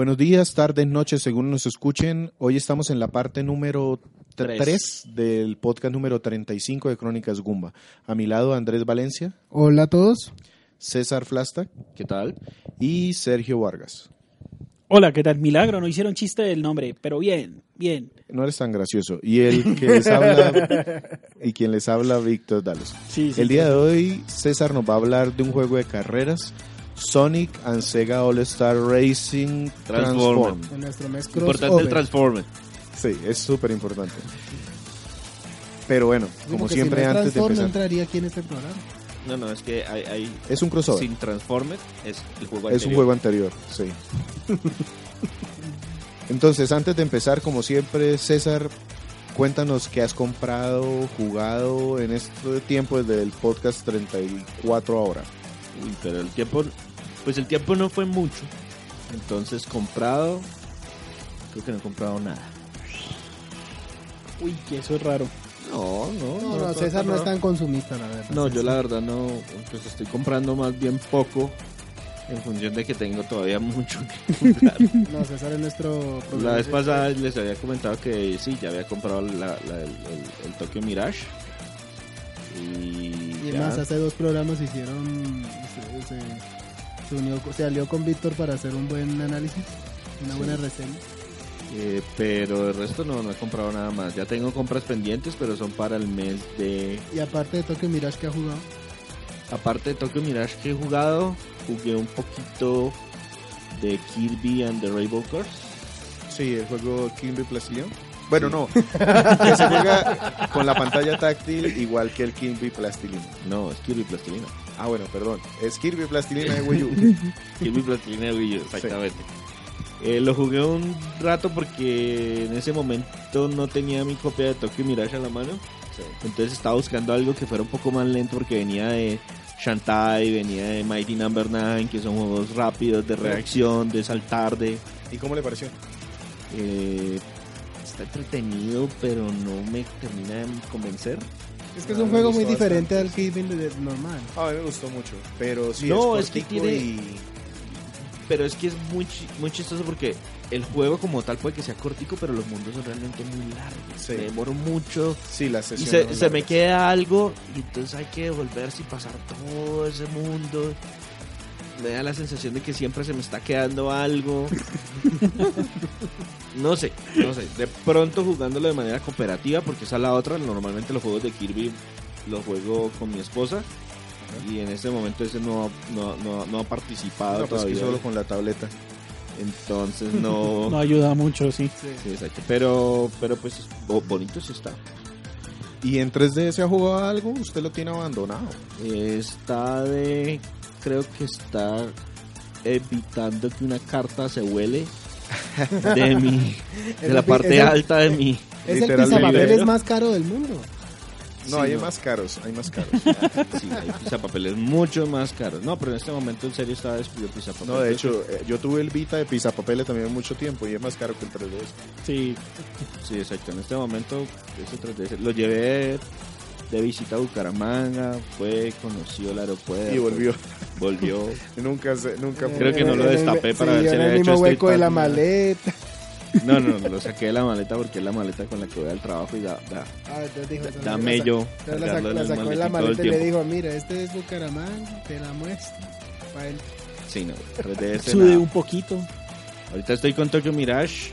Buenos días, tardes, noches, según nos escuchen. Hoy estamos en la parte número Tres. 3 del podcast número 35 de Crónicas Gumba. A mi lado Andrés Valencia, Hola a todos. César Flasta ¿Qué tal? y Sergio Vargas. Hola, ¿qué tal? Milagro, no hicieron chiste del nombre, pero bien, bien. No eres tan gracioso. Y el que les habla y quien les habla, Víctor Dalos. Sí, sí, El día sí. de hoy César nos va a hablar de un juego de carreras, Sonic and Sega All Star Racing Transformer. Transform. En nuestro mes Importante el. Transformer. Sí, es súper importante. Pero bueno, Sí, como siempre si no es antes de no empezar, entraría aquí en este programa. No, no, es que hay, hay es un crossover. sin Transformer es el juego Es un anterior. juego anterior, sí. Entonces, antes de empezar, como siempre, César, cuéntanos qué has comprado, jugado en este tiempo desde el podcast 34 ahora. Uy, pero el tiempo, pues el tiempo no fue mucho. Entonces comprado, creo que no he comprado nada. Uy, que eso es raro. No, no, No, no, César no es tan consumista, la verdad. No, yo la verdad no, pues estoy comprando más bien poco en función de que tengo todavía mucho que comprar. No, César es nuestro... La vez pasada les había comentado que sí, ya había comprado la- la- el, el- el Tokyo Mirage. Y, Y ya. más, hace dos programas hicieron... Se, se- se unió, se alió con Víctor para hacer un buen análisis, una Sí. buena reseña. Eh, pero el resto no, no he comprado nada más. Ya tengo compras pendientes, pero son para el mes de... Y aparte de Tokyo Mirage que ha jugado, Aparte de Tokyo Mirage que he jugado, jugué un poquito de Kirby and the Rainbow Curse. Sí, el juego Kirby Plastilina. Bueno, no, que se juega con la pantalla táctil igual que el Kirby Plastilina. No, es Kirby Plastilina. Ah, bueno, perdón. Es Kirby Plastilina de Wii U. Kirby Plastilina de Wii U, exactamente. Eh, lo jugué un rato porque en ese momento no tenía mi copia de Tokyo Mirage a la mano. Entonces estaba buscando algo que fuera un poco más lento porque venía de Shantae, venía de Mighty Number 9, que son juegos rápidos de reacción, de saltar, de... ¿Y cómo le pareció? eh, está entretenido, pero no me termina de convencer. Es que es Ah, un juego muy diferente bastante, al Kirby de- normal. A mí me gustó mucho, pero sí No, es es que tiene- y... Pero es que es muy, muy chistoso porque el juego como tal puede que sea cortico, pero los mundos son realmente muy largos. Sí. Me demoro mucho Sí, la y sesión se, me queda algo y entonces hay que devolverse y pasar todo ese mundo. Me da la sensación de que siempre se me está quedando algo. no sé, no sé. De pronto jugándolo de manera cooperativa, porque esa es la otra. Normalmente los juegos de Kirby los juego con mi esposa. Y en este momento ese no, no, no, no ha participado No, pues que todavía. solo con la tableta. Entonces no. No ayuda mucho, sí. Sí, exacto. Pero, pero pues bo- bonito sí está. ¿Y en 3D se ha jugado algo? ¿Usted lo tiene abandonado? Está de. Creo que está evitando que una carta se huele de mi. De la parte el- alta de mi. Es el pizapapeles más caro del mundo. No, Sí, hay no. más caros, hay más caros. Sí, hay pisapapeles mucho más caros. No, pero en este momento en serio estaba descubriendo pisapapeles. No, de hecho, eh, yo tuve el Vita de Pizapapeles también mucho tiempo y es más caro que el 3DS. Sí, Sí, exacto. En este momento ese 3DS lo llevé de visita a Bucaramanga, fue, conoció el aeropuerto. Y volvió. Volvió. nunca se, nunca fue. Creo que no lo destapé para sí, ver si en le el había mismo hecho hueco de la maleta. No, no, no, lo saqué de la maleta porque es la maleta con la que voy al trabajo y da, da, Ah, entonces dijo, eso, da la- mello Entonces la, sacó, la sacó de la maleta y le dijo, mira, este es Bucaramanga, te la muestro. Pa' él. Sí, no, 3DS sube nada. un poquito. Ahorita estoy con Tokyo Mirage,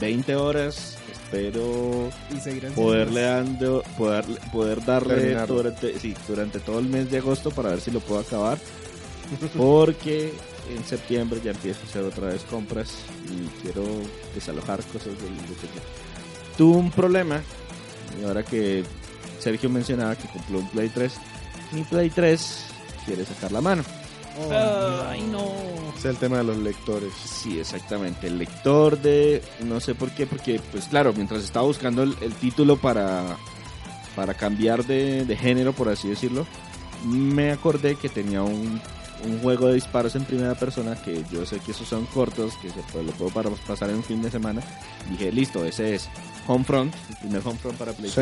20 horas, espero Y poderle dando, poder, poder darle Terminarlo. durante, sí, durante todo el mes de agosto para ver si lo puedo acabar. Porque en septiembre ya empiezo a hacer otra vez compras y quiero desalojar cosas del. Tuve un problema, y ahora que Sergio mencionaba que compró un Play 3, mi Play 3 quiere sacar la mano. Oh, Ay, no. Es el tema de los lectores. Sí, exactamente. El lector de. No sé por qué, porque, pues claro, mientras estaba buscando el, el título para, para cambiar de, de género, por así decirlo, me acordé que tenía un, un juego de disparos en primera persona que yo sé que esos son cortos, que se puede- lo puedo para pasar en un fin de semana. Dije, listo, ese es Homefront, el primer Homefront para Play Sí.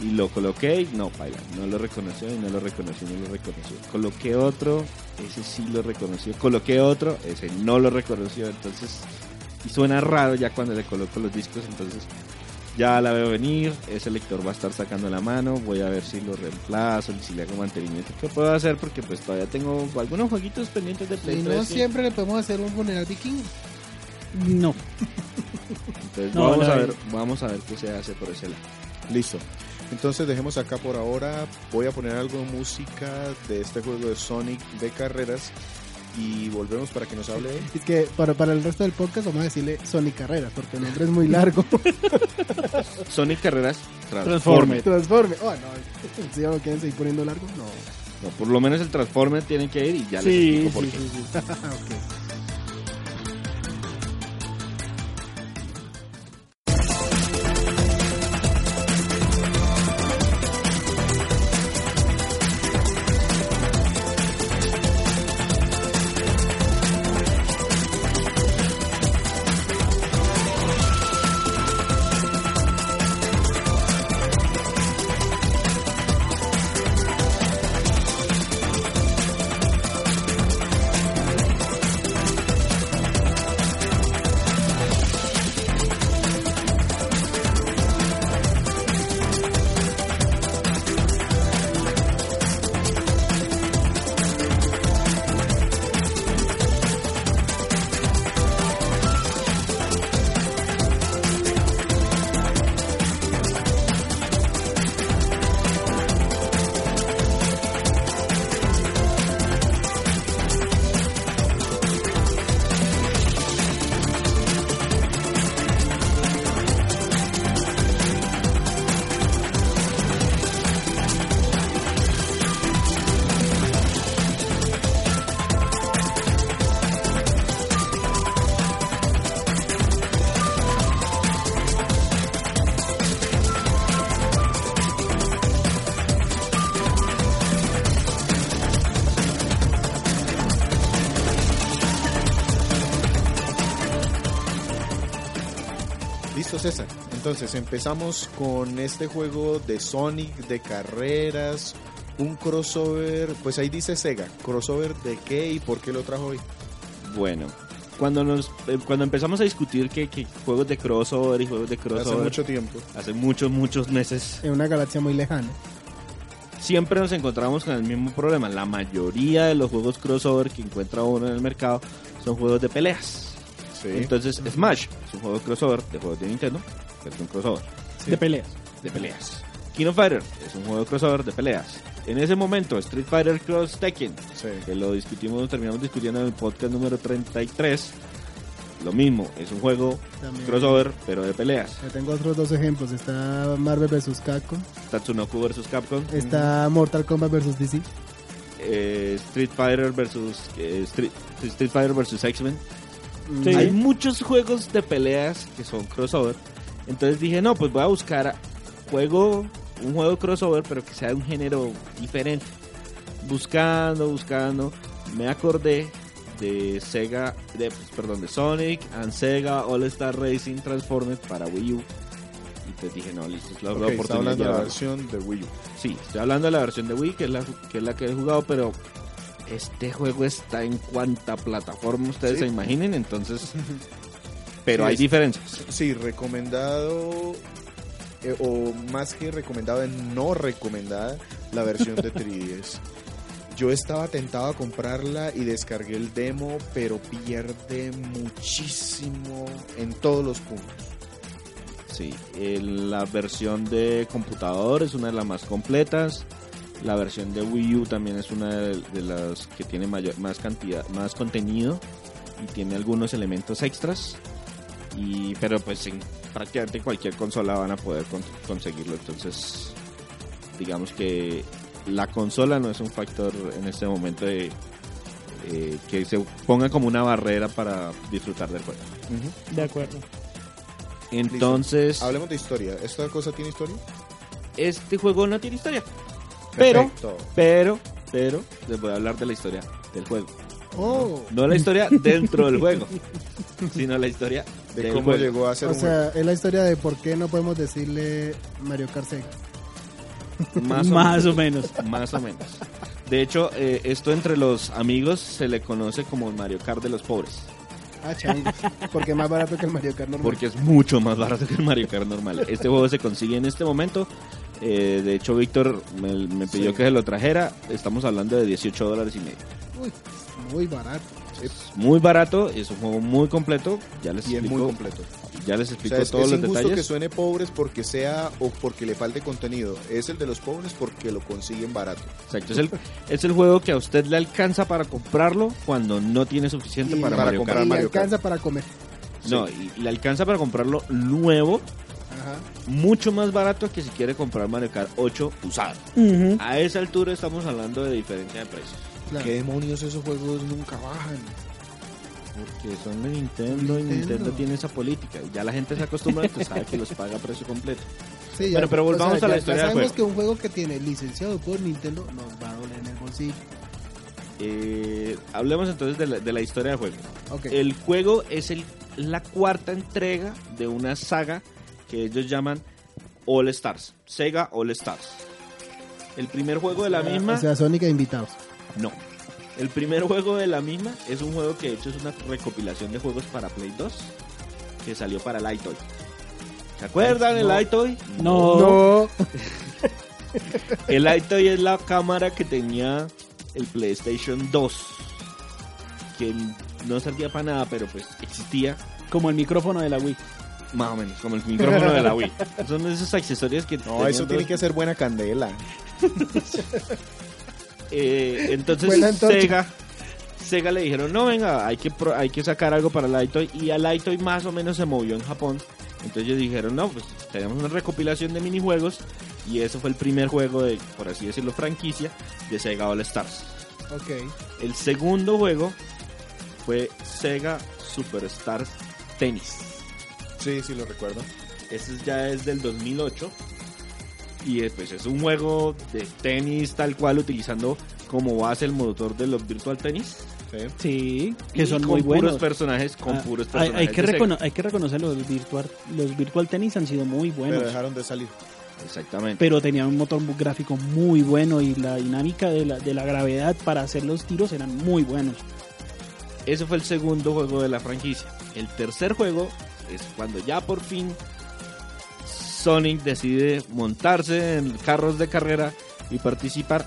3. y lo coloqué y no, baila, no lo reconoció y no lo reconoció y no lo reconoció. Coloqué otro, ese sí lo reconoció. Coloqué otro, ese no lo reconoció. Entonces, y suena raro ya cuando le coloco los discos, entonces ya la veo venir, ese lector va a estar sacando la mano, voy a ver si lo reemplazo, si le hago mantenimiento, qué puedo hacer porque pues todavía tengo algunos jueguitos pendientes de Play Y 3 no siempre le podemos hacer un funeral vikingo. No. Entonces No, vamos a ver, vamos a ver qué se hace por ese lado. Listo. Entonces dejemos acá por ahora. Voy a poner algo de música de este juego de Sonic de carreras y volvemos para que nos hable. Es que para, para el resto del podcast vamos a decirle Sonic Carreras, porque el nombre es muy largo. Sonic Carreras Transformer. Transforme. Oh, no. ¿Sí, o quieren seguir poniendo largo? No. No, por lo menos el Transformer tiene que ir y ya les Sí, explico por sí, qué. sí, sí. Entonces empezamos con este juego de Sonic de carreras, un crossover, pues ahí dice Sega, crossover de qué y por qué lo trajo hoy. Bueno, cuando nos eh, cuando empezamos a discutir que, que juegos de crossover y juegos de Hace crossover mucho tiempo. hace muchos muchos meses En una galaxia muy lejana. siempre nos encontramos con el mismo problema. La mayoría de los juegos crossover que encuentra uno en el mercado son juegos de peleas. Sí. Entonces, Smash es un juego de crossover de juegos de Nintendo, es un crossover De peleas. de peleas. King of Fighter es un juego de crossover de peleas. En ese momento, Street Fighter Cross Tekken, sí. que lo discutimos, terminamos discutiendo en el podcast número 33, lo mismo, es un juego También. crossover, pero de peleas. Yo tengo otros dos ejemplos. Está Marvel vs. Capcom. Tatsunoko vs Capcom, Está Mortal Kombat vs. DC. eh, Street Fighter versus eh, Street, Street Fighter versus X-Men. Sí. Hay muchos juegos de peleas que son crossover. Entonces dije, no, pues voy a buscar juego, un juego crossover, pero que sea de un género diferente. Buscando, buscando, me acordé de Sega, de, pues, perdón, de Sonic and Sega All Star Racing Transformed para Wii U. Y pues dije, no, listo, es la, la Ok, está oportunidad hablando de la versión de Wii U. Sí, estoy hablando de la versión de Wii, que es la que, es la que he jugado, pero este juego está en cuanta plataforma ustedes Sí. se imaginen, entonces... Pero Sí, hay es- diferencias. Sí, recomendado, eh, o más que recomendado, no recomendada, la versión de 3DS. Yo estaba tentado a comprarla y descargué el demo, pero pierde muchísimo en todos los puntos. Sí, el- la versión de computador es una de las más completas. La versión de Wii U también es una de, de las que tiene mayor, más cantidad, más contenido y tiene algunos elementos extras. Y, pero pues en prácticamente cualquier consola van a poder con- conseguirlo. Entonces, digamos que la consola no es un factor en este momento de eh, que se ponga como una barrera para disfrutar del juego. De acuerdo. Entonces, Hablemos de historia. ¿Esta cosa tiene historia? este juego no tiene historia. Pero, Perfecto. pero, pero, les voy a hablar de la historia del juego. Oh. No la historia dentro del juego, sino la historia de cómo juego. llegó a ser O un sea, es la historia de por qué no podemos decirle Mario Kart Sega. Más o Más menos. o menos. Más o menos. De hecho, eh, esto entre los amigos se le conoce como el Mario Kart de los pobres. Ah, changos. Porque es más barato que el Mario Kart normal. Porque es mucho más barato que el Mario Kart normal. Este juego se consigue en este momento. Eh, de hecho, Víctor me, me pidió Sí. que se lo trajera. Estamos hablando de 18 dólares y medio. Uy, muy barato. Es muy barato, es un juego muy completo. Ya les Y es explico, muy completo. ya les O explico sea, es, todos es los injusto detalles. que suene pobres porque sea o porque le falte contenido. Es el de los pobres porque lo consiguen barato. Exacto, es el, es el juego que a usted le alcanza para comprarlo cuando no tiene suficiente Y para, para Mario comprar Kart. y Mario alcanza para comer. No, y, y le alcanza para comprarlo nuevo, Ajá. mucho más barato que si quiere comprar Mario Kart 8 usado. A esa altura estamos hablando de diferencia de precios. Claro. ¿Qué demonios esos juegos nunca bajan? Porque son de Nintendo, y Nintendo. Tiene esa política. Y ya la gente se acostumbra, entonces sabe que los paga a precio completo. Sí, ya- Bueno, pero volvamos a la ya- historia Ya del sabemos juego. que un juego que tiene licenciado por Nintendo nos va a doler en el bolsillo. Eh, hablemos entonces de la, de la historia del juego. El juego es el, la cuarta entrega de una saga que ellos llaman All Stars. Sega All Stars. El primer juego de la misma... O sea, Sonic e invitados. No. El primer juego de la misma es un juego que de hecho es una recopilación de juegos para Play 2 que salió para el iToy. ¿Se acuerdan el No. iToy? No. No. El iToy es la cámara que tenía el PlayStation 2. Que no servía para nada, pero pues existía Como el micrófono de la Wii. más o menos, como el micrófono de la Wii. Son esos accesorios que No, eso tiene dos- que ser buena candela. Eh, entonces. Sega, Sega le dijeron, no, venga, hay que, pro- hay que sacar algo para el iToy. Y el iToy más o menos se movió en Japón. Entonces ellos dijeron, no, pues tenemos una recopilación de minijuegos. Y eso fue el primer juego de, por así decirlo, franquicia de Sega All Stars. Ok. El segundo juego fue Sega Superstars Tennis. Sí, sí lo recuerdo. Ese ya es del 2008. Y eh, pues es un juego de tenis tal cual utilizando como base el motor de los Virtual Tennis. Sí. Sí, que son muy buenos. puros personajes, con Ah, puros hay, personajes. hay que recono- hay que reconocer los virtual, los virtual tenis han sido muy buenos. Pero dejaron de salir. Exactamente. pero tenían un motor gráfico muy bueno y la dinámica de la, de la gravedad para hacer los tiros eran muy buenos. Ese fue el segundo juego de la franquicia. El tercer juego es cuando ya por fin Sonic decide montarse en carros de carrera y participar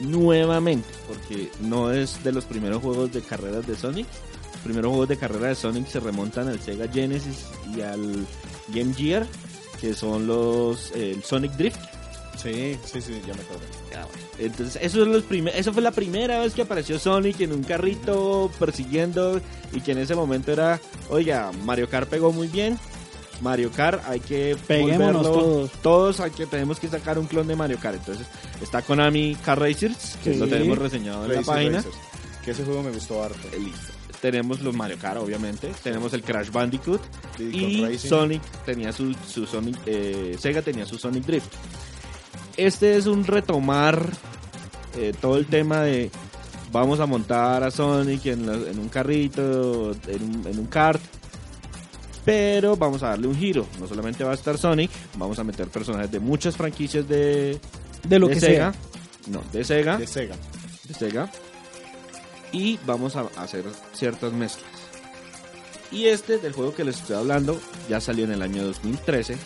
nuevamente, porque no es de los primeros juegos de carreras de Sonic. Los primeros juegos de carrera de Sonic se remontan al Sega Genesis y al Game Gear, que son los eh, el Sonic Drift. Sí, sí, sí, ya me acuerdo. Entonces, eso, es los eso fue la primera vez que apareció Sonic en un carrito persiguiendo y que en ese momento era, oiga, Mario Kart pegó muy bien. Mario Kart hay que Peguémonos volverlo- todos. todos hay que tenemos que sacar un clon de Mario Kart. Entonces, está Konami Car Racers, que Sí. lo tenemos reseñado en la página. Racers, Que ese juego me gustó harto. Eh, listo. Tenemos los Mario Kart, obviamente. Tenemos el Crash Bandicoot. Y. Sonic tenía su, su Sonic, eh, Sega tenía su Sonic Drift. Este es un retomar eh, todo el tema de vamos a montar a Sonic en, la- en un carrito, en un, en un kart, pero vamos a darle un giro. No solamente va a estar Sonic, vamos a meter personajes de muchas franquicias de, De lo de que Sega. sea. No, de Sega De Sega. de Sega y vamos a hacer ciertas mezclas. Y este del juego que les estoy hablando ya salió en el año 2013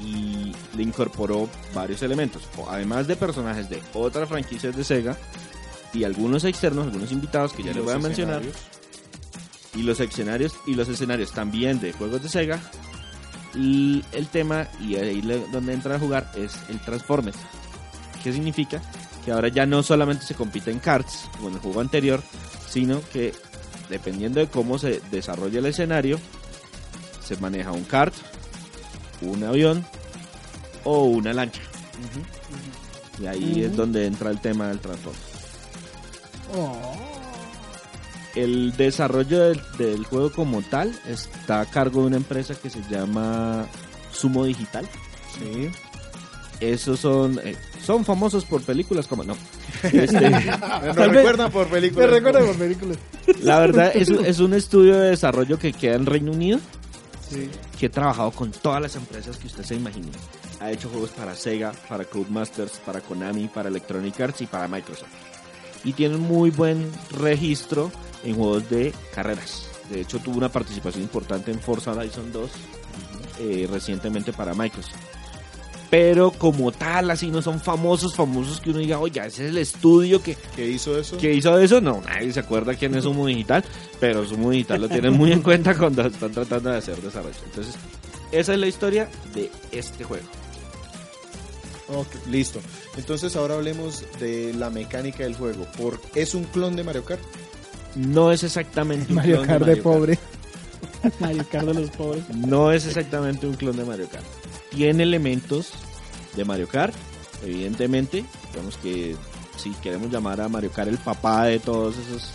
y le incorporó varios elementos, además de personajes de otras franquicias de Sega y algunos externos, algunos invitados que ya les voy a mencionar. Y los escenarios y los escenarios también de juegos de Sega. Y el tema y ahí donde entra a jugar es el Transformers. ¿Qué significa? Que ahora ya no solamente se compite en karts como en el juego anterior, sino que dependiendo de cómo se desarrolla el escenario, se maneja un kart, un avión o una lancha. Y ahí es donde entra el tema del Transformers. Oh. El desarrollo del, del juego como tal está a cargo de una empresa que se llama Sumo Digital. Sí. Esos son eh, son famosos por películas como no. Este, Me vez- recuerdan por Me películas. recuerda por películas. la verdad es, un- es un estudio de desarrollo que queda en Reino Unido Sí. que he trabajado con todas las empresas que usted se imagine. ha hecho juegos para Sega, para Codemasters, para Konami, para Electronic Arts y para Microsoft. Y tiene un muy buen registro en juegos de carreras. De hecho, tuvo una participación importante en Forza Horizon 2 eh, recientemente para Microsoft. Pero como tal, así no son famosos, famosos que uno diga, oye, ese es el estudio que, ¿Qué hizo eso? que hizo eso. No, nadie se acuerda quién es Sumo Digital, pero Sumo Digital lo tienen muy en cuenta cuando están tratando de hacer desarrollo. Entonces, esa es la historia de este juego. Ok, listo. Entonces ahora hablemos de la mecánica del juego. Por, ¿Es un clon de Mario Kart? No es exactamente un Mario clon Kart de Mario Kart. pobre. Mario Kart de los pobres. No es exactamente un clon de Mario Kart. Tiene elementos de Mario Kart, evidentemente. Digamos que si queremos llamar a Mario Kart el papá de todos esos,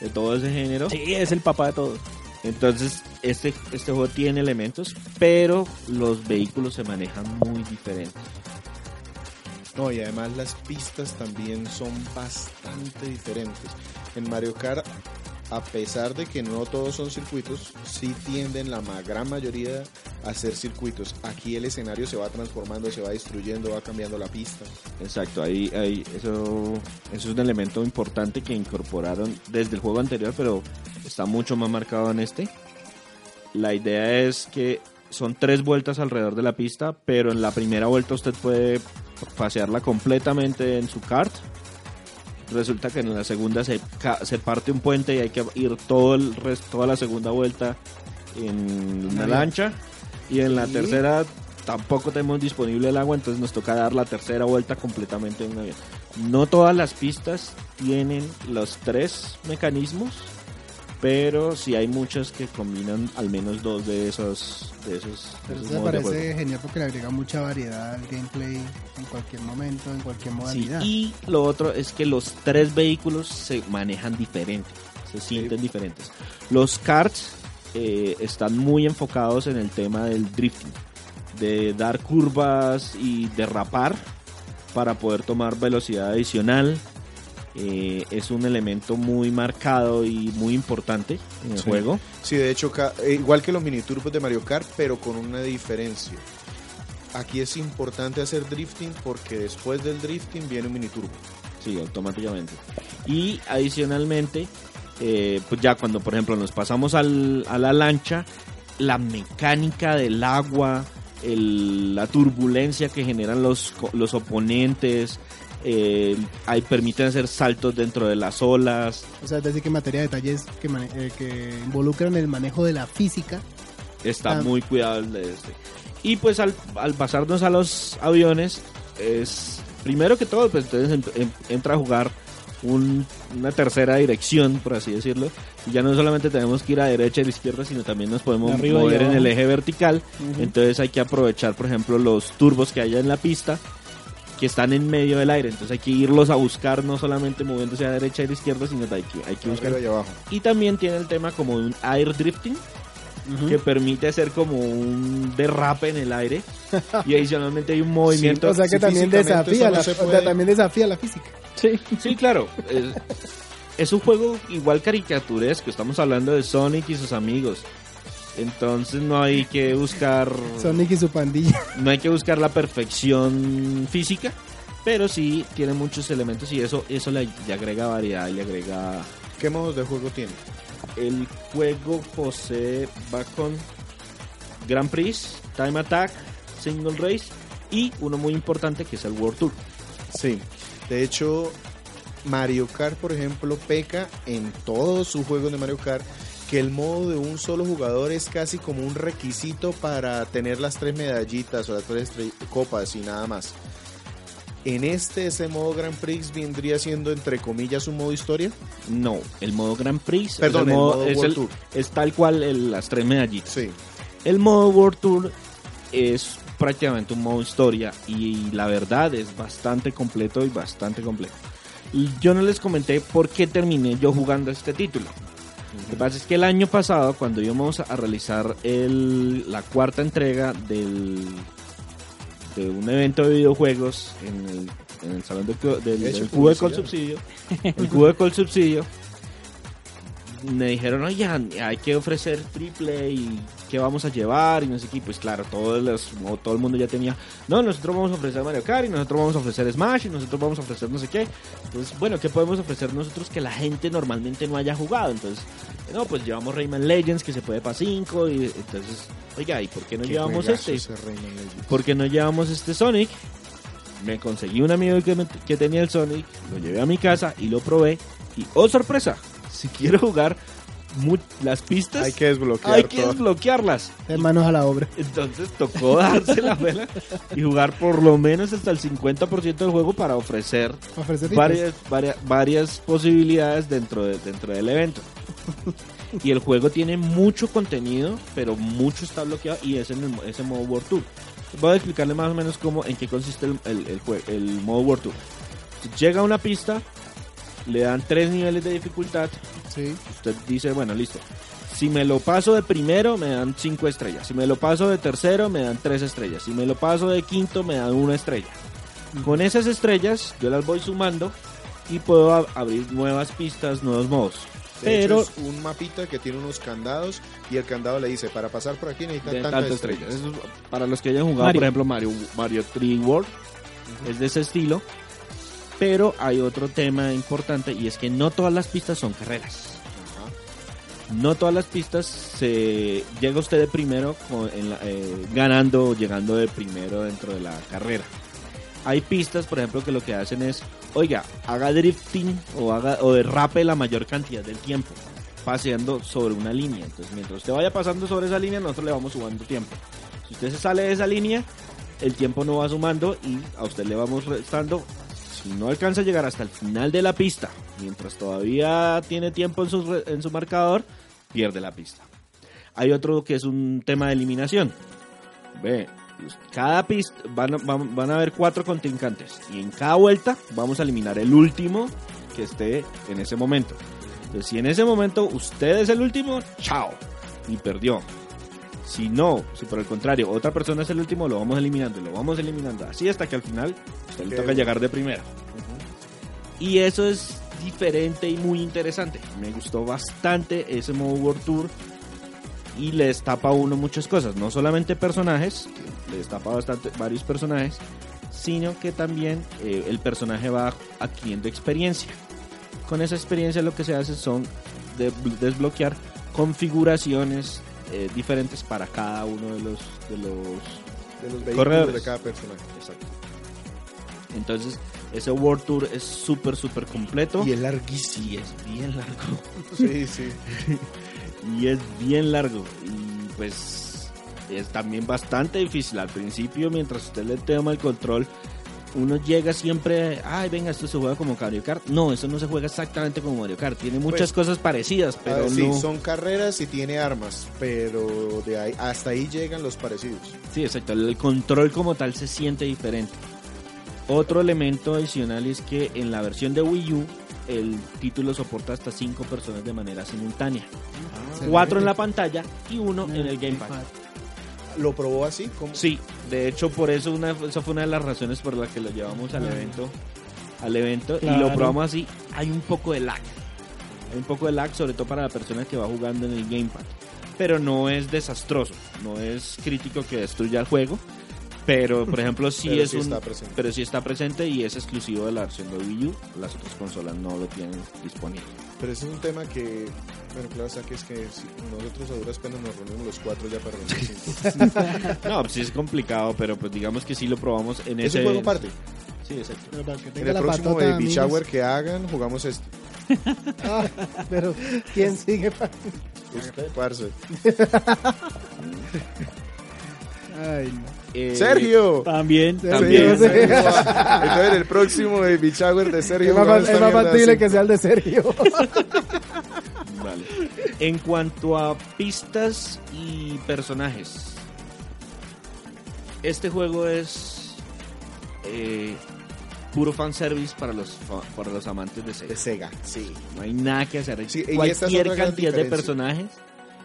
de todo ese género. Sí, es el papá de todos. Entonces, este, este juego tiene elementos, pero los vehículos se manejan muy diferentes. No, y además las pistas también son bastante diferentes. En Mario Kart, a pesar de que no todos son circuitos, sí tienden la gran mayoría a ser circuitos. Aquí el escenario se va transformando, se va destruyendo, va cambiando la pista. Exacto, ahí, ahí eso, eso es un elemento importante que incorporaron desde el juego anterior, pero está mucho más marcado en este. La idea es que son tres vueltas alrededor de la pista, pero en la primera vuelta usted puede pasearla completamente en su kart. Resulta que en la segunda se, se parte un puente y hay que ir todo el resto, toda la segunda vuelta en una lancha. Y en la tercera tampoco tenemos disponible el agua, entonces nos toca dar la tercera vuelta completamente en un avión. No todas las pistas tienen los tres mecanismos, pero sí hay muchas que combinan al menos dos de esos, de esos, de Pero esos eso me de parece genial porque le agrega mucha variedad al gameplay en cualquier momento, en cualquier Sí, modalidad. y lo otro es que los tres vehículos se manejan diferente, se sienten diferentes. Los karts eh, están muy enfocados en el tema del drifting, de dar curvas y derrapar para poder tomar velocidad adicional. Eh, es un elemento muy marcado y muy importante en el Sí. juego. Sí, de hecho, eh, igual que los mini turbos de Mario Kart, pero con una diferencia. Aquí es importante hacer drifting porque después del drifting viene un mini turbo. Sí, automáticamente. Y adicionalmente, eh, pues ya cuando por ejemplo nos pasamos al- a la lancha, la mecánica del agua, el- la turbulencia que generan los, los oponentes, eh, ahí permiten hacer saltos dentro de las olas. O sea, es decir, que en materia de detalles que, eh, que involucran el manejo de la física. Está Ah. muy cuidado el de este. Y pues al, al pasarnos a los aviones, es primero que todo, pues entonces en- en- entra a jugar un- una tercera dirección, por así decirlo. Y ya no solamente tenemos que ir a derecha y a la izquierda, sino también nos podemos arriba mover en el eje vertical. Ujú. Entonces hay que aprovechar, por ejemplo, los turbos que haya en la pista que están en medio del aire. Entonces hay que irlos a buscar, no solamente moviéndose a derecha y a la izquierda, sino que hay que, hay que buscar. Y abajo. Y también tiene el tema como de un air drifting que permite hacer como un derrape en el aire y adicionalmente hay un movimiento o sea que también desafía, no la, se o sea, puede- también desafía la física. Sí. sí claro es, es un juego igual caricaturesco estamos hablando de Sonic y sus amigos entonces no hay que buscar Sonic y su pandilla. no hay que buscar la perfección física pero sí tiene muchos elementos y eso eso le, le agrega variedad y le agrega ¿Qué modos de juego tiene? El juego posee, va con Grand Prix, Time Attack, Single Race y uno muy importante que es el World Tour. Sí. De hecho, Mario Kart, por ejemplo, peca en todos sus juegos de Mario Kart que el modo de un solo jugador es casi como un requisito para tener las tres medallitas o las tres copas y nada más. En este, ese modo Grand Prix vendría siendo entre comillas un modo historia. No, el modo Grand Prix Perdón, es, el el modo- modo es, World el- Tour. es tal cual el- las tres medallitas. Sí. El modo World Tour es prácticamente un modo historia y la verdad es bastante completo y bastante completo. Y Yo no les comenté por qué terminé yo jugando este título. Lo que pasa es que el año pasado, cuando íbamos a realizar el- la cuarta entrega del, de un evento de videojuegos en el, en el salón del, cubo de. Col Subsidio, el cubo de Col Subsidio, me dijeron, oye, hay que ofrecer triple y qué vamos a llevar y no sé qué. Pues claro, todos los, todo el mundo ya tenía, no, nosotros vamos a ofrecer Mario Kart y nosotros vamos a ofrecer Smash y nosotros vamos a ofrecer no sé qué. Entonces, bueno, ¿qué podemos ofrecer nosotros que la gente normalmente no haya jugado? Entonces, no, pues llevamos Rayman Legends que se puede para 5 y entonces, oiga, ¿y por qué no Qué llevamos este? ¿Por qué no llevamos este Sonic? Me conseguí un amigo que, me- que tenía el Sonic, lo llevé a mi casa y lo probé. Y, oh sorpresa, si quiero jugar las pistas, Hay que desbloquear hay que todo. desbloquearlas. De manos a la obra. Entonces tocó darse la vela y jugar por lo menos hasta el 50% del juego para ofrecer varias, varias, varias posibilidades dentro, de- dentro del evento. Y el juego tiene mucho contenido, pero mucho está bloqueado y es en el- ese modo World Tour. Voy a explicarle más o menos cómo, en qué consiste el, el, el modo World Tour. Llega a una pista, le dan tres niveles de dificultad. Sí. Usted dice, bueno, listo. Si me lo paso de primero, me dan cinco estrellas. Si me lo paso de tercero, me dan tres estrellas. Si me lo paso de quinto, me dan una estrella. Con esas estrellas, yo las voy sumando y puedo ab- abrir nuevas pistas, nuevos modos. De hecho, Pero es un mapita que tiene unos candados y el candado le dice, para pasar por aquí necesitan tantas, tantas estrellas. estrellas. Es para los que hayan jugado, Mario. por ejemplo, Mario, Mario 3 World, es de ese estilo. Pero hay otro tema importante y es que no todas las pistas son carreras. No todas las pistas se llega usted de primero con- en la- eh, ganando o llegando de primero dentro de la carrera. Hay pistas, por ejemplo, que lo que hacen es, oiga, haga drifting o haga o derrape la mayor cantidad del tiempo, paseando sobre una línea. Entonces, mientras usted vaya pasando sobre esa línea, nosotros le vamos sumando tiempo. Si usted se sale de esa línea, el tiempo no va sumando y a usted le vamos restando. Si no alcanza a llegar hasta el final de la pista, mientras todavía tiene tiempo en su, en su marcador, pierde la pista. Hay otro que es un tema de eliminación. Ve, cada pista van, a- van a haber cuatro contrincantes y en cada vuelta vamos a eliminar el último que esté en ese momento. Entonces, si en ese momento usted es el último, chao, y perdió. Si no, si por el contrario otra persona es el último, lo vamos eliminando, lo vamos eliminando, así hasta que al final usted le Qué toca llegar de primera. Y eso es diferente y muy interesante. Me gustó bastante ese modo World Tour y le destapa a uno muchas cosas, no solamente personajes, le destapa bastante varios personajes, sino que también eh, el personaje va adquiriendo experiencia. Con esa experiencia lo que se hace son de- desbloquear configuraciones eh, diferentes para cada uno de los de los De los vehículos Corredores. de cada personaje. exacto. Entonces, ese World Tour es súper súper completo Y es larguísimo. y es bien largo. Sí, sí. y es bien largo y pues es también bastante difícil al principio mientras usted le toma el control uno llega siempre ay venga esto se juega como Mario Kart no eso no se juega exactamente como Mario Kart. Tiene muchas Pues, cosas parecidas pero ver, sí, no. son carreras y tiene armas, pero de ahí hasta ahí llegan los parecidos. sí exacto el control como tal se siente diferente. Otro elemento adicional es que en la versión de Wii U el título soporta hasta cinco personas de manera simultánea. Cuatro en la pantalla y uno en el gamepad ¿Lo probó así? ¿Cómo? Sí, de hecho por eso una, esa fue una de las razones por la que lo llevamos al evento, al evento y lo probamos así. Hay un poco de lag, hay un poco de lag sobre todo para la persona que va jugando en el gamepad, pero no es desastroso, no es crítico que destruya el juego, pero por ejemplo sí Pero es sí un, está presente. pero sí está presente y es exclusivo de la versión de Wii U. Las otras consolas no lo tienen disponible. Pero ese es un tema que, bueno, claro, está que es que si nosotros a duras penas nos reunimos los cuatro ya para. No, pues sí es complicado, pero pues digamos que sí lo probamos en Es ese un juego aparte. Sí, exacto. Pero para que En el la próximo Baby amigos. Shower que hagan, jugamos este. Ah, pero ¿quién sigue? Usted, parce. Ay, no. Eh, ¡Sergio! También. Sí, También. sí. Sergio va- Entonces, en el próximo Baby Shower de Sergio. Es más, es más factible que sea el de Sergio. Vale. En cuanto a pistas y personajes, este juego es eh, puro fanservice para los para los amantes de De Sega. Sí. No hay nada que hacer. Sí, Cualquier cantidad de personajes.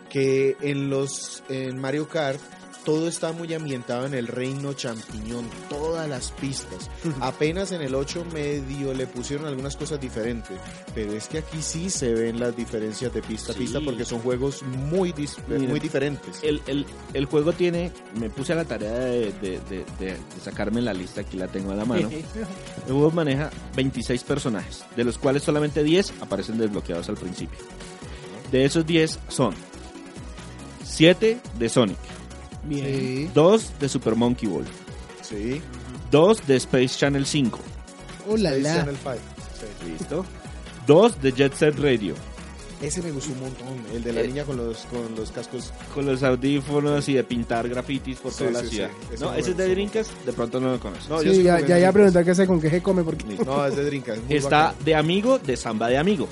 Que en los en Mario Kart todo está muy ambientado en el reino champiñón, todas las pistas. Apenas en el 8 medio le pusieron algunas cosas diferentes, pero es que aquí sí se ven las diferencias de pista a pista porque son juegos muy, dis- Mira. muy diferentes. El, el, el juego tiene, me puse a la tarea de, de- de- de- de sacarme la lista, aquí la tengo a la mano. El juego maneja 26 personajes, de los cuales solamente 10 aparecen desbloqueados al principio. De esos 10 son 7 de Sonic, Bien. Sí. 2 de Super Monkey Ball, Sí. 2 de Space Channel 5, ¡Oh, la, Space la! Channel 5. Sí. ¿listo? 2 de Jet Set Radio, Ese me gustó un montón, el de la Eh. niña con los, con los cascos. con los audífonos y de pintar grafitis por Sí, toda la sí, ciudad. sí. Ese No, ese es de. Dreamcast, de pronto no lo conoces. No, yo Sí, ya, ya en iba a Dreamcast. preguntar qué sé con qué se come porque... No, es de muy Está bacano. de amigo de Samba de amigo.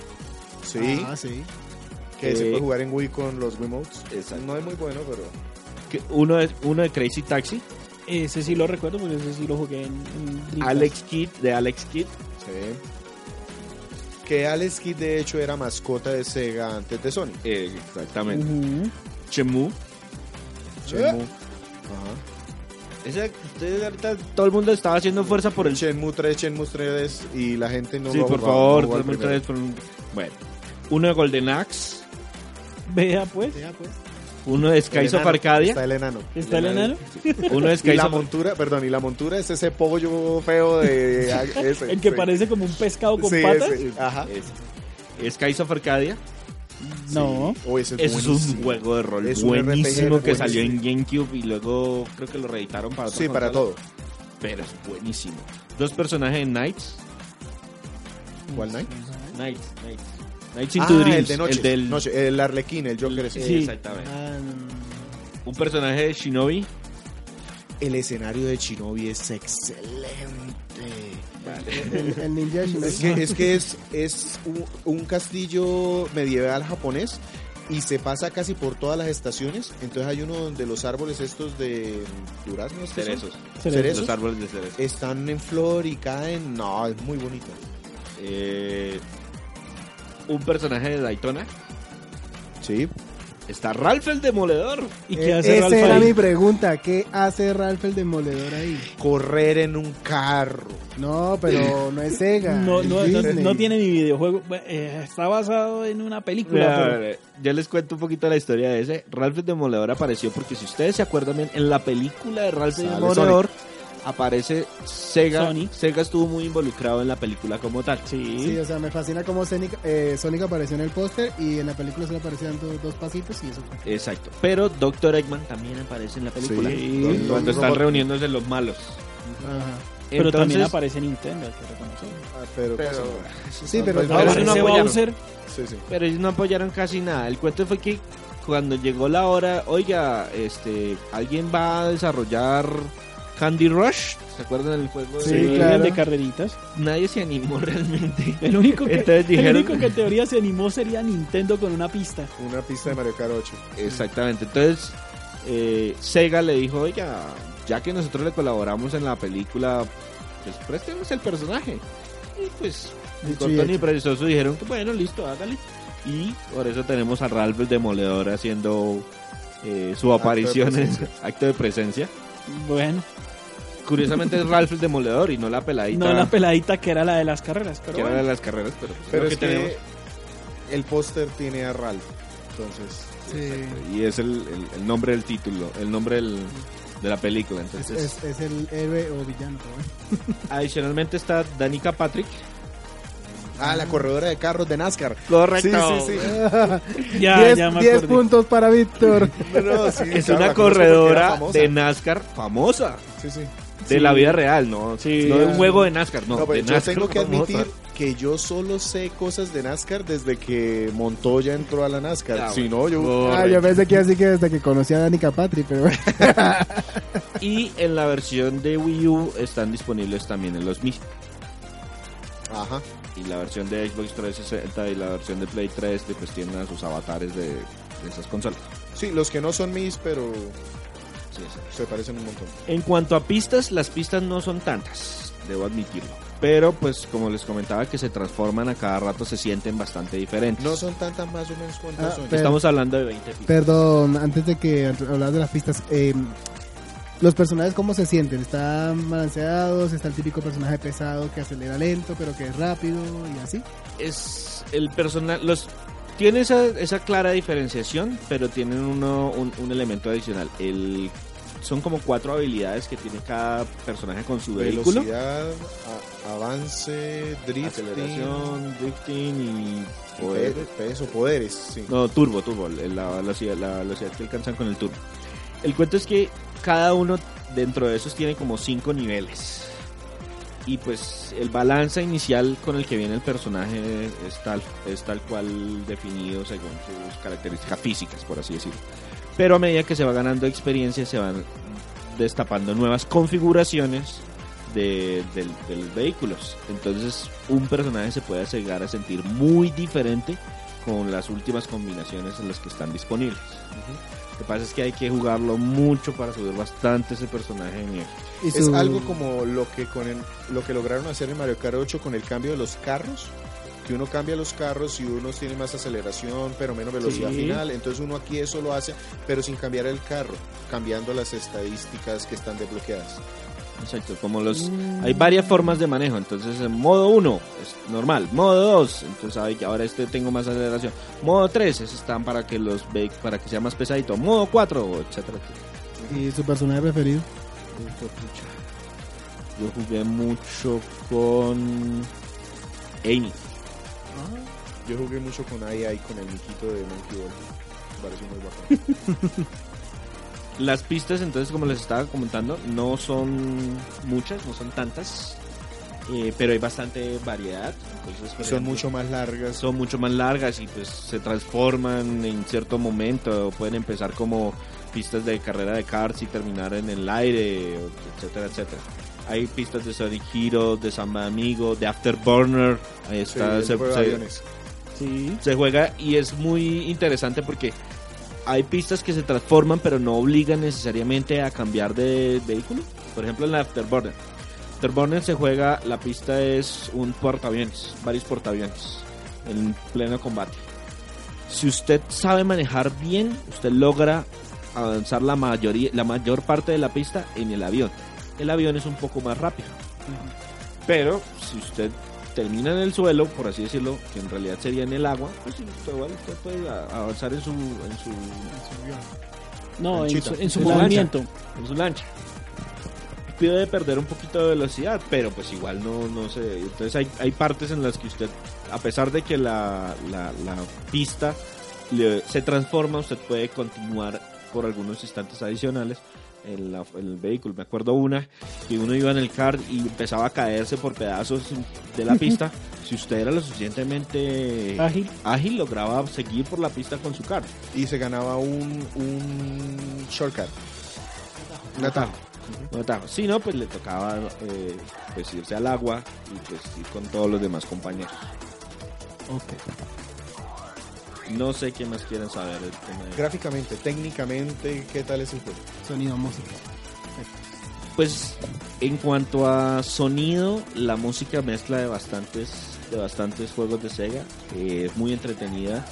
Sí, Ah, sí. que se Eh, puede jugar en Wii con los Wiimotes. Exacto. No es muy bueno, pero. Que uno, de, uno de Crazy Taxi, Ese sí lo recuerdo porque ese sí lo jugué en. Alex Kidd de Alex Kidd, Sí. Que Alex Kidd de hecho era mascota de Sega antes de eh, exactamente. Ujú. Chemu. Shenmue. Ese, ustedes ahorita todo el mundo estaba haciendo fuerza por El Shenmue 3, Shenmue 3 y la gente no Sí, lo por favor, no jugó al 2003 primero. por un- Bueno, uno de Golden Axe, Vea pues. Ya, pues. Uno de Skies of Arcadia, Está el enano. ¿Está el enano? uno de Y Skies la montura, perdón, y la montura es ese pollo feo de ese, El que sí. parece como un pescado con Sí, patas. ese, ajá. Ese. Skies of Arcadia. No. Sí. Oh, ese es un juego de rol Es RPG buenísimo que buenísimo. salió en GameCube y luego creo que lo reeditaron para Sí, otras para todo. Pero es buenísimo. Dos personajes de Knights. ¿Cuál Knight? Knights, Knights. Into Ah, Dreams. el de noche. El del... Noche, el Arlequín, el Joker. Sí, exactamente. Ah, no. Un personaje de Shinobi. El escenario de Shinobi es excelente. El, el ninja de Shinobi. Es que es, que es, es un, un castillo medieval japonés y se pasa casi por todas las estaciones. Entonces hay uno donde los árboles estos de duraznos ¿qué son? Cerezos. ¿Cerezos? Los árboles de cerezo. están en flor y caen. No, es muy bonito. Eh, un personaje de Daytona. Sí. Está Ralph el Demoledor. ¿Y qué Eh, hace Esa Ralph era ahí? mi pregunta. ¿Qué hace Ralph el Demoledor ahí? Correr en un carro. No, pero no es Sega. No, no, no, no tiene ni videojuego. Eh, está basado en una película. pero- Mira, Yo les cuento un poquito la historia de ese. Ralph el Demoledor apareció porque si ustedes se acuerdan bien, en la película de Ralph el Demoledor aparece Sega. Sonic. Sega estuvo muy involucrado en la película como tal. Sí. Sí, o sea, me fascina cómo Sonic, eh, Sonic apareció en el póster y en la película solo aparecían do- dos pasitos y eso fue. Exacto. Pero Dr. Eggman también aparece en la película. Sí. Cuando Don- están Robot- reuniéndose los malos. Ajá. pero también aparece Nintendo, hay que reconocerlo. Ah, pero, Pero- Sí, pero- Ahora pero- sí no apoyaron. Bowser. sí, sí. Pero ellos no apoyaron casi nada. El cuento fue que cuando llegó la hora, oiga, este, alguien va a desarrollar Candy Rush. ¿Se acuerdan del juego? Sí, de- claro. de carreritas. Nadie se animó realmente. El único, que, Entonces el único que en teoría se animó sería Nintendo con una pista. Una pista de Mario Kart 8. Exactamente. Entonces, eh, Sega le dijo, oiga, ya que nosotros le colaboramos en la película, pues préstenos el personaje. Y pues, ni Dicho y perezoso dijeron que bueno, listo, hágale. Y por eso tenemos a Ralph el Demoledor haciendo eh, su Acto de aparición en acto de presencia. Bueno, Curiosamente es Ralph el Demoledor y no la peladita no la peladita que era la de las carreras. Pero que era bueno. de las carreras, pero, pues, Pero es que tenemos. el póster tiene a Ralph. Entonces, Sí. Y es el, el- el nombre del título, el nombre del- de la película. Es, Entonces, es- es el héroe o villano. bueno. Adicionalmente está Danica Patrick. ah, la corredora de carros de NASCAR. Correcto. Sí, sí, sí. Ya, Diez- ya me diez puntos para Víctor. No, sí, Es claro, una la corredora de NASCAR famosa. Sí, sí. De Sí. la vida real, no, Sí, no de un juego de NASCAR, no, No, pero de yo NASCAR tengo que admitir que yo solo sé cosas de NASCAR desde que Montoya entró a la NASCAR. Ah, si bueno. no, yo... Ah, yo pensé que así que desde que conocí a Danica Patri, pero. Y en la versión de Wii U están disponibles también en los Mi. Ajá. Y la versión de Xbox 360 y la versión de Play 3 pues tienen a sus avatares de, de esas consolas. Sí, los que no son mis, pero... así. Se parecen un montón. En cuanto a pistas, las pistas no son tantas, debo admitirlo. Pero pues como les comentaba que se transforman a cada rato se sienten bastante diferentes. No son tantas más o menos cuántas Ah, son. pero- Estamos hablando de 20 pistas. Perdón, antes de que hablar de las pistas, eh, los personajes cómo se sienten, están balanceados, está el típico personaje pesado que acelera lento pero que es rápido y así. es el personal los tiene esa, esa clara diferenciación pero tienen uno un, un elemento adicional el son como cuatro habilidades que tiene cada personaje con su vehículo Velocidad, a- avance, drifting, aceleración drifting y poder peso, poderes. Sí. no turbo turbo la velocidad la velocidad que alcanzan con el turbo el cuento es que cada uno dentro de esos tiene como cinco niveles y pues el balance inicial con el que viene el personaje es tal, es tal cual definido según sus características físicas, por así decirlo. Pero a medida que se va ganando experiencia se van destapando nuevas configuraciones de, del- de los vehículos. Entonces un personaje se puede llegar a sentir muy diferente con las últimas combinaciones en las que están disponibles. Lo que pasa es que hay que jugarlo mucho para subir bastante ese personaje. Y Es algo como lo que con el- lo que lograron hacer en Mario Kart 8 con el cambio de los carros, que uno cambia los carros y unos tiene más aceleración pero menos velocidad Sí. final, entonces uno aquí eso lo hace pero sin cambiar el carro, cambiando las estadísticas que están desbloqueadas. Exacto, como los... Hay varias formas de manejo, entonces en modo 1 es normal, modo 2, entonces ay, que ahora este tengo más aceleración, modo 3 esos están para que los ve- para que sea más pesadito, modo 4, etcétera. etcétera. y su personaje preferido. Yo jugué mucho con Amy. Yo jugué mucho con AI con el miquito de Monkey Ball. Pareció muy bacán. Las pistas, entonces, como les estaba comentando, no son muchas, no son tantas, eh, pero hay bastante variedad. Entonces, Son ejemplo, mucho más largas. son mucho más largas y pues se transforman en cierto momento. Pueden empezar como pistas de carrera de karts y terminar en el aire, etcétera, etcétera. Hay pistas de Sonic Hero, de Samba Amigo, de Afterburner. Ahí Sí, está. el se- se-. Sí. se juega y es muy interesante porque hay pistas que se transforman pero no obligan necesariamente a cambiar de vehículo. Por ejemplo en la Afterburner. Afterburner se juega, la pista es un portaaviones, varios portaaviones en pleno combate. Si usted sabe manejar bien, usted logra avanzar la mayoría, la mayor parte de la pista en el avión. El avión es un poco más rápido. Pero si usted termina en el suelo, por así decirlo, que en realidad sería en el agua, pues sí, igual usted puede avanzar en su, en su, No, en su, en su En su movimiento. en su lancha. Puede perder un poquito de velocidad, pero pues igual no, no sé. Entonces hay, hay partes en las que usted, a pesar de que la, la, la pista le- se transforma, usted puede continuar por algunos instantes adicionales en, la- en el vehículo. Me acuerdo una que uno iba en el kart y empezaba a caerse por pedazos de la pista. si usted era lo suficientemente Ágil. ágil, lograba seguir por la pista con su kart. Y se ganaba un, un shortcut. Un atajo. Un atajo. Si no, pues le tocaba eh, pues irse al agua y pues ir con todos los demás compañeros. No sé qué más quieren saber del tema de- Gráficamente, técnicamente, ¿qué tal es el juego? Sonido, música. Pues en cuanto a sonido, la música mezcla de bastantes, de bastantes juegos de Sega. eh, es muy entretenida.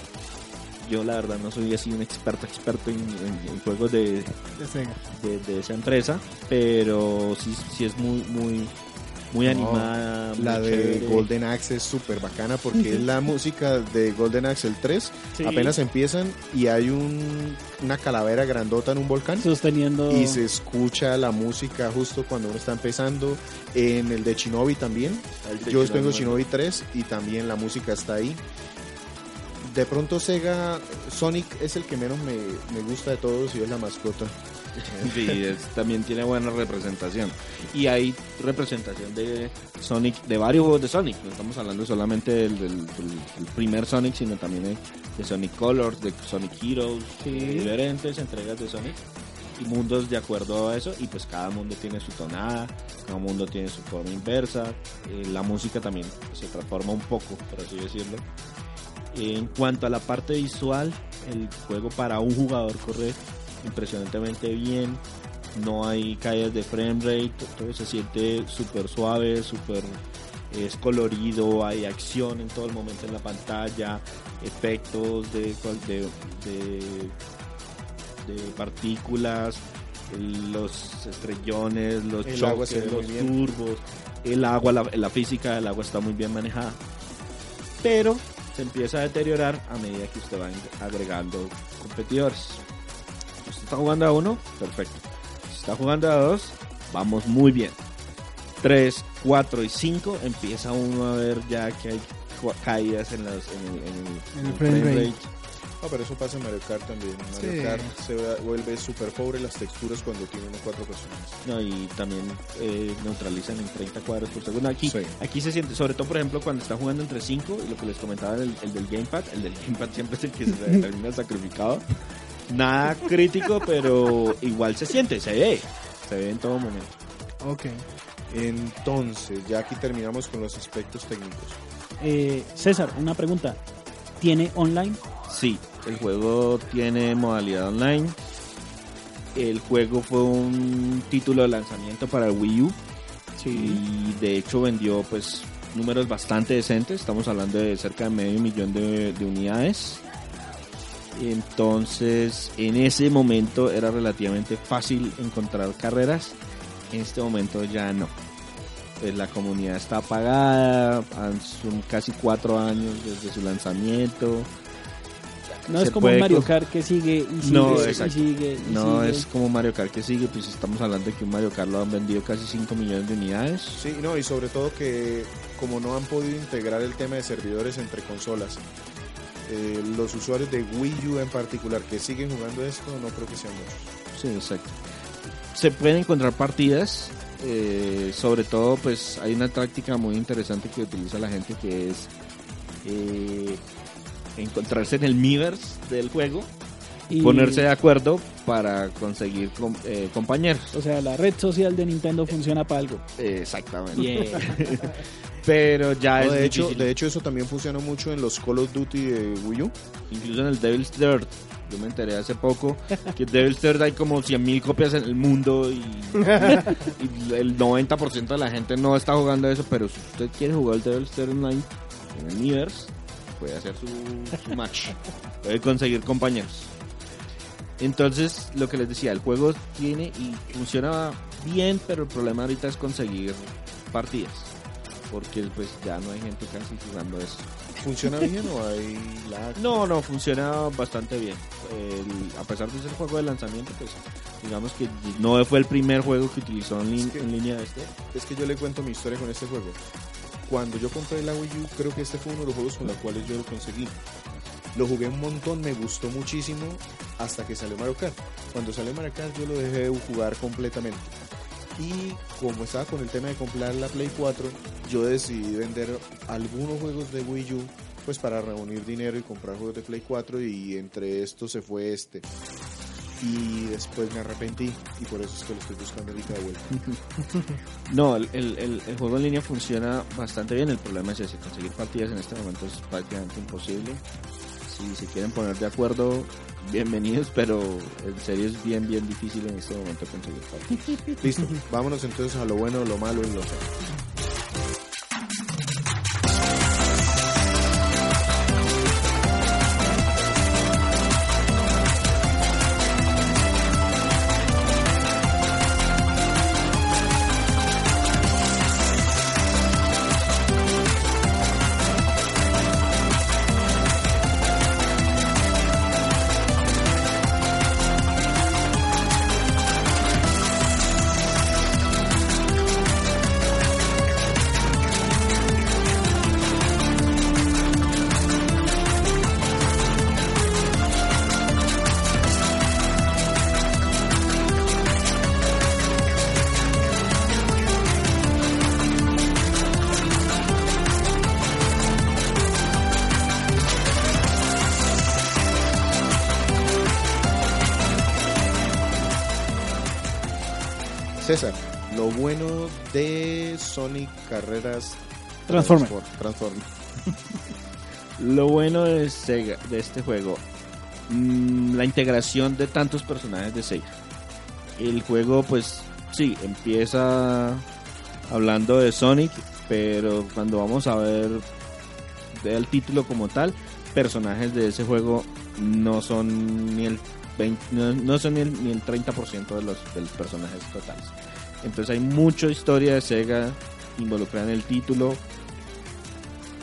Yo la verdad no soy así un experto experto en, en- en juegos de, De Sega. de, de esa empresa, pero sí, sí es muy muy muy No, animada. muy La de chévere. Golden Axe es súper bacana porque es la música de Golden Axe el 3. Sí. Apenas empiezan y hay un, una calavera grandota en un volcán. Sosteniendo. Y se escucha la música justo cuando uno está empezando. En el de Shinobi también. De Yo Shinobi, tengo ¿no? Shinobi 3 y también la música está ahí. De pronto Sega, Sonic es el que menos me, me gusta de todos y es la mascota. Sí, es- también tiene buena representación. Y hay representación de Sonic, de varios juegos de Sonic. No estamos hablando solamente del, del- del- del primer Sonic, sino también de, de Sonic Colors, de Sonic Heroes, Sí. de diferentes entregas de Sonic y mundos de acuerdo a eso. Y pues cada mundo tiene su tonada, cada mundo tiene su forma inversa. Eh, la música también se transforma un poco, por así decirlo. En cuanto a la parte visual, el juego para un jugador corre impresionantemente bien. No hay caídas de frame rate, todo se siente súper suave, súper es colorido, hay acción en todo el momento en la pantalla, efectos de, cual- de, de- de partículas, los estrellones, los El choques, los turbos, el agua, la, la física del agua está muy bien manejada. Pero se empieza a deteriorar a medida que usted va agregando competidores. Está jugando a uno, perfecto. Si está jugando a dos, vamos muy bien. 3, 4 y 5 empieza uno a ver ya que hay caídas en, las, en el, en el- En frame frame rate. rate. No, pero eso pasa en Mario Kart también. Mario Sí. Kart se vuelve súper pobre las texturas cuando tiene uno cuatro personas. No, y también eh, neutralizan en 30 cuadros por segundo. Aquí, Sí. aquí se siente, sobre todo por ejemplo cuando está jugando entre 5 y lo que les comentaba el, el del gamepad, el del gamepad siempre es el que se termina sacrificado. Nada crítico, pero igual se siente, se ve, se ve en todo momento. Ok. Entonces, ya aquí terminamos con los aspectos técnicos. Eh, César, una pregunta. ¿Tiene online? Sí, el juego tiene modalidad online. El juego fue un título de lanzamiento para el Wii U. Y de hecho vendió pues números bastante decentes. Estamos hablando de cerca de medio millón de, de unidades. Entonces, en ese momento era relativamente fácil encontrar carreras. En este momento ya no. Pues la comunidad está apagada. han- Son casi cuatro años desde su lanzamiento. No Se es como Mario Kart que sigue y sigue No, y sigue. y No sigue. es como Mario Kart que sigue, pues estamos hablando de que un Mario Kart lo han vendido casi 5 millones de unidades. Sí, no, y sobre todo que como no han podido integrar el tema de servidores entre consolas, eh, los usuarios de Wii U en particular que siguen jugando esto, no creo que sean muchos. Sí, exacto. Se pueden encontrar partidas, eh, sobre todo pues hay una táctica muy interesante que utiliza la gente que es eh, encontrarse en el Miiverse del juego, Y- ponerse de acuerdo para conseguir com- eh, compañeros. O sea, la red social de Nintendo funciona para algo. Exactamente. Bien. Pero ya No, es de, hecho, de hecho, eso también funcionó mucho en los Call of Duty de Wii U. incluso en el Devil's Dirt. Yo me enteré hace poco que Devil's Dirt hay como 100.000 copias en el mundo y, y el 90% de la gente no está jugando eso, pero si usted quiere jugar el Devil's Dirt Online en el Miiverse, puede hacer su, su match, puede conseguir compañeros. Entonces, lo que les decía, el juego tiene y funciona bien, pero el problema ahorita es conseguir partidas, porque pues ya no hay gente casi jugando eso. ¿Funciona bien o hay lag? No, no, funciona bastante bien. El- a pesar de ser juego de lanzamiento, pues digamos que no fue el primer juego que utilizó en, lin- Es que- en línea este. Es que yo le cuento mi historia con este juego. Cuando yo compré la Wii U, creo que este fue uno de los juegos con los cuales yo lo conseguí. Lo jugué un montón, me gustó muchísimo hasta que salió Mario Kart. Cuando salió Mario Kart yo lo dejé de jugar completamente. Y como estaba con el tema de comprar la Play 4, yo decidí vender algunos juegos de Wii U pues para reunir dinero y comprar juegos de Play 4 y entre estos se fue este. Y después me arrepentí y por eso es que lo estoy buscando ahorita de vuelta. No, el, juego en línea funciona bastante bien. El problema es ese, conseguir partidas en este momento es prácticamente imposible. Si se quieren poner de acuerdo, bienvenidos, pero en serio es bien, bien difícil en este momento conseguir. Listo, vámonos entonces a lo bueno, lo malo y lo feo. Transformer. Transformer. Lo bueno de, Sega- de este juego, mm, la integración de tantos personajes de Sega. El juego, pues, sí, empieza hablando de Sonic, pero cuando vamos a ver el título como tal, personajes de ese juego no son ni el 20 no, no son ni el, ni el 30% de los, de los personajes totales. Entonces hay mucha historia de Sega involucrada en el título,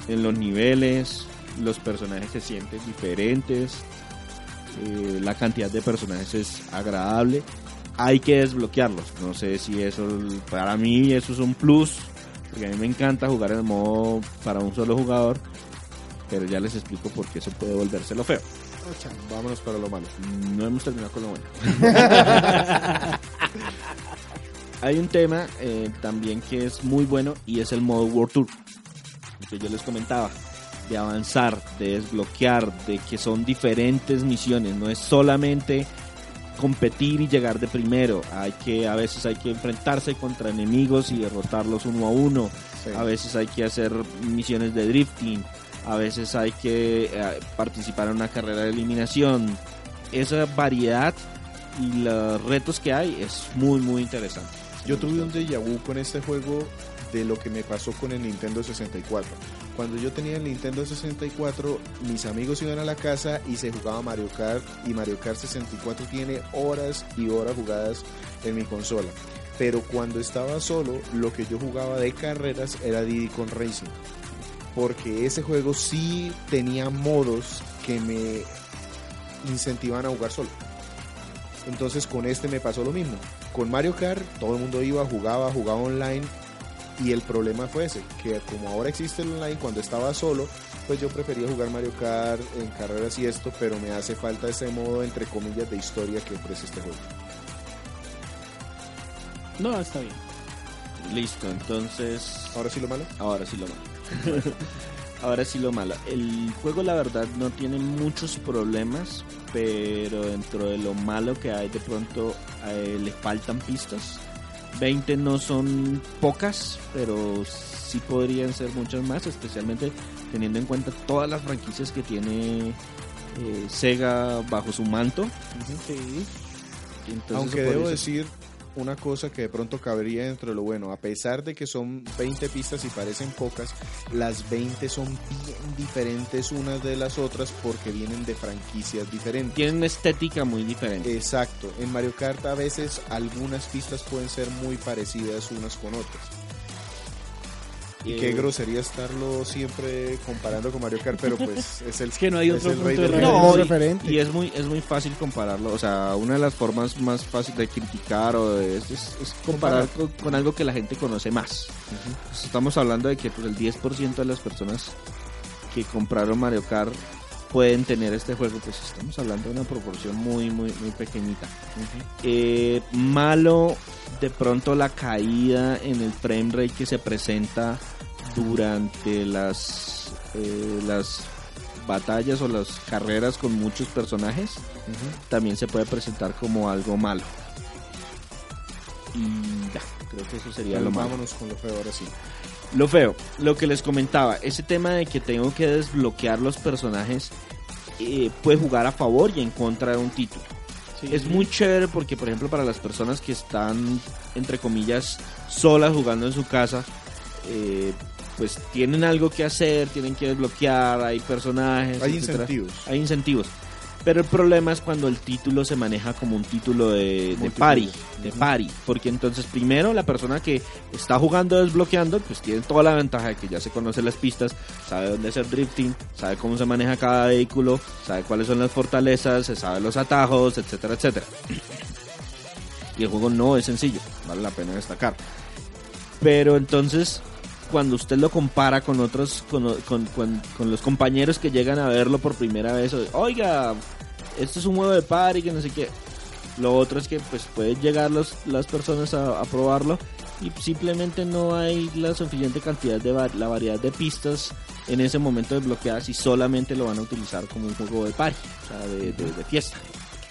en los niveles, los personajes se sienten diferentes, eh, la cantidad de personajes es agradable. Hay que desbloquearlos. No sé si eso, para mí, eso es un plus. Porque a mí me encanta jugar en el modo para un solo jugador. Pero ya les explico por qué eso puede volverse lo feo. Vámonos para lo malo. No hemos terminado con lo bueno. Hay un tema eh, también que es muy bueno y es el modo World Tour. Que yo les comentaba. De avanzar, de desbloquear, de que son diferentes misiones. No es solamente competir y llegar de primero. Hay que, a veces hay que enfrentarse contra enemigos y derrotarlos uno a uno. Sí. A veces hay que hacer misiones de drifting. A veces hay que eh, participar en una carrera de eliminación. Esa variedad y los retos que hay es muy, muy interesante. Yo tuve un déjà vu con este juego de lo que me pasó con el Nintendo 64. Cuando yo tenía el Nintendo 64, mis amigos iban a la casa y se jugaba Mario Kart y Mario Kart 64 tiene horas y horas jugadas en mi consola. Pero cuando estaba solo, lo que yo jugaba de carreras era Diddy con Racing. Porque ese juego sí tenía modos que me incentivan a jugar solo. Entonces con este me pasó lo mismo. Con Mario Kart todo el mundo iba, jugaba, jugaba online y el problema fue ese, que como ahora existe el online, cuando estaba solo, pues yo prefería jugar Mario Kart en carreras y esto, pero me hace falta ese modo entre comillas de historia que ofrece este juego. No, está bien. Listo, entonces Ahora sí lo malo. Ahora sí lo malo. Ahora sí lo malo. El juego la verdad no tiene muchos problemas, pero dentro de lo malo que hay de pronto eh, le faltan pistas. 20 no son pocas, pero sí podrían ser muchas más, especialmente teniendo en cuenta todas las franquicias que tiene eh, Sega bajo su manto. Sí. Entonces, Aunque debo decir una cosa que de pronto cabería dentro de lo bueno, a pesar de que son 20 pistas y parecen pocas, las 20 son bien diferentes unas de las otras porque vienen de franquicias diferentes. tienen una estética muy diferente. Exacto, en Mario Kart a veces algunas pistas pueden ser muy parecidas unas con otras. Y qué Eh, grosería estarlo siempre comparando con Mario Kart, pero pues es el Es que no hay otro punto rey de. No, y, referente. y es muy es muy fácil compararlo. O sea, una de las formas más fáciles de criticar o de es, es- es comparar con, con algo que la gente conoce más. Pues estamos hablando de que pues, el 10% de las personas que compraron Mario Kart pueden tener este juego. Pues estamos hablando de una proporción muy, muy, muy pequeñita. Eh, malo de pronto la caída en el frame rate que se presenta durante las eh, las batallas o las carreras con muchos personajes también se puede presentar como algo malo y ya creo que eso sería lo malo Vámonos con lo feo ahora sí. lo feo, lo que les comentaba, ese tema de que tengo que desbloquear los personajes eh, puede jugar a favor y en contra de un título. Es muy chévere porque, por ejemplo, para las personas que están, entre comillas, solas jugando en su casa, eh, pues tienen algo que hacer, tienen que desbloquear, hay personajes, Hay etcétera. incentivos. Hay incentivos. Pero el problema es cuando el título se maneja como un título de, de party, de party, porque entonces primero la persona que está jugando desbloqueando, pues tiene toda la ventaja de que ya se conoce las pistas, sabe dónde hacer drifting, sabe cómo se maneja cada vehículo, sabe cuáles son las fortalezas, se sabe los atajos, etcétera, etcétera. Y el juego no es sencillo, vale la pena destacar. Pero entonces, cuando usted lo compara con otros, con, con- con- con los compañeros que llegan a verlo por primera vez, oiga, esto es un juego de party, que no sé qué. Lo otro es que pues pueden llegar los, las personas a, a probarlo y simplemente no hay la suficiente cantidad de la variedad de pistas en ese momento desbloqueadas y solamente lo van a utilizar como un juego de party, o sea, de, de- de fiesta.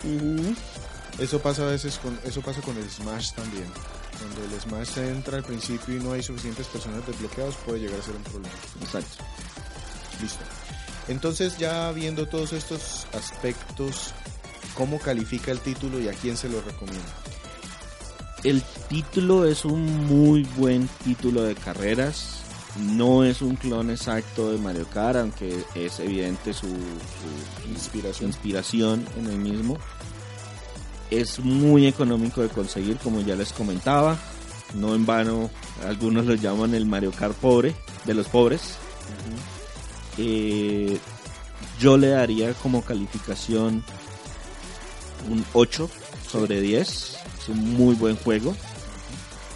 Ujú. Eso pasa a veces con eso pasa con el Smash también. Cuando el Smash entra al principio y no hay suficientes personas desbloqueados puede llegar a ser un problema. Exacto. Listo. Entonces ya viendo todos estos aspectos, ¿cómo califica el título y a quién se lo recomienda? El título es un muy buen título de carreras. No es un clon exacto de Mario Kart, aunque es evidente su, su Inspiración. inspiración en el mismo. Es muy económico de conseguir, como ya les comentaba. No en vano, algunos lo llaman el Mario Kart pobre, de los pobres. Eh, yo le daría como calificación un 8 sobre 10. Es un muy buen juego.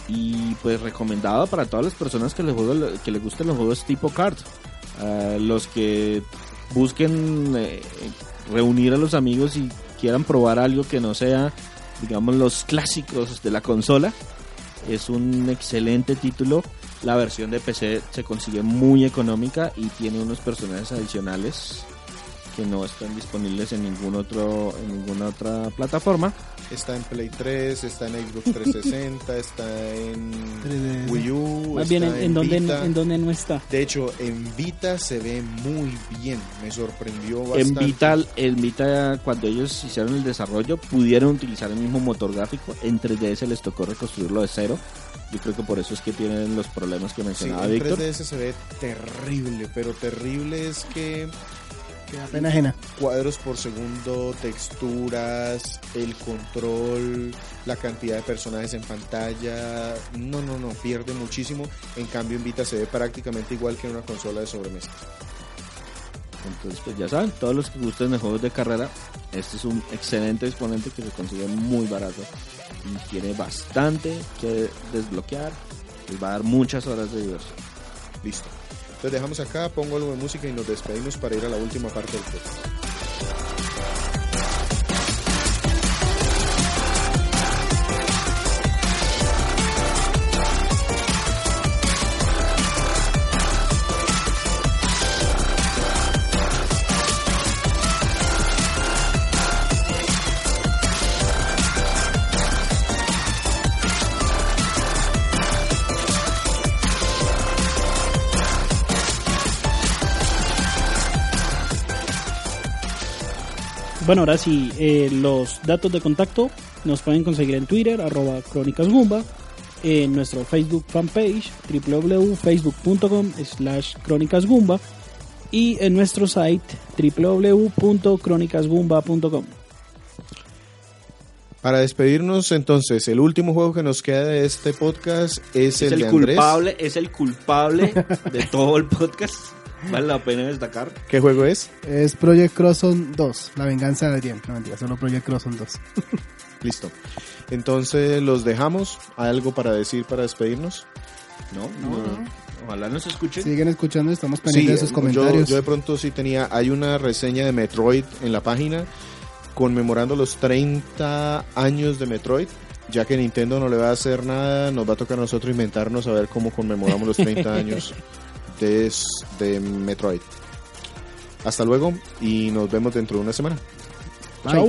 Y pues recomendado para todas las personas que les, juego, que les gusten los juegos tipo kart. Los que busquen eh, reunir a los amigos y quieran probar algo que no sea, digamos, los clásicos de la consola. Es un excelente título. La versión de PC se consigue muy económica y tiene unos personajes adicionales que no están disponibles en ningún otro en ninguna otra plataforma. Está en Play 3, está en Xbox 360, está en 3DS. Wii U, Más bien, en, en donde, Vita. en donde no está. De hecho, en Vita se ve muy bien. Me sorprendió En bastante. Vita, en Vita, cuando ellos hicieron el desarrollo, pudieron utilizar el mismo motor gráfico. En 3DS les tocó reconstruirlo de cero. Yo creo que por eso es que tienen los problemas que Sí, mencionaba en Víctor. 3DS se ve terrible, pero terrible es que Que da pena ajena. cuadros por segundo, texturas, el control, la cantidad de personajes en pantalla, no, no, no, pierde muchísimo. En cambio en Vita se ve prácticamente igual que en una consola de sobremesa. Entonces, pues ya saben, todos los que gusten de juegos de carrera, este es un excelente exponente que se consigue muy barato y tiene bastante que desbloquear. Les va a dar muchas horas de diversión. Listo. Entonces dejamos acá, pongo algo de música y nos despedimos para ir a la última parte del podcast. Bueno, ahora sí, eh, los datos de contacto nos pueden conseguir en Twitter, arroba Crónicas Gumba, en nuestro Facebook fanpage, www.facebook.com slash Crónicas Gumba, y en nuestro site, www.crónicasgumba.com. Para despedirnos entonces, el último juego que nos queda de este podcast es, Es el, el, de Andrés. culpable, es el culpable de todo el podcast. Vale la pena destacar. ¿Qué juego es? Es Project Crosson 2, La venganza de Adrien. No mentira, solo Project Crosson 2. Listo. Entonces los dejamos. ¿Hay algo para decir para despedirnos? No, no. Ojalá nos escuchen. Siguen escuchando, estamos pendientes de sus yo- comentarios. Yo, de pronto sí tenía, hay una reseña de Metroid en la página conmemorando los 30 años de Metroid. Ya que Nintendo no le va a hacer nada, nos va a tocar a nosotros inventarnos a ver cómo conmemoramos los 30 años de, de Metroid. Hasta luego y nos vemos dentro de una semana. Bye. Chao.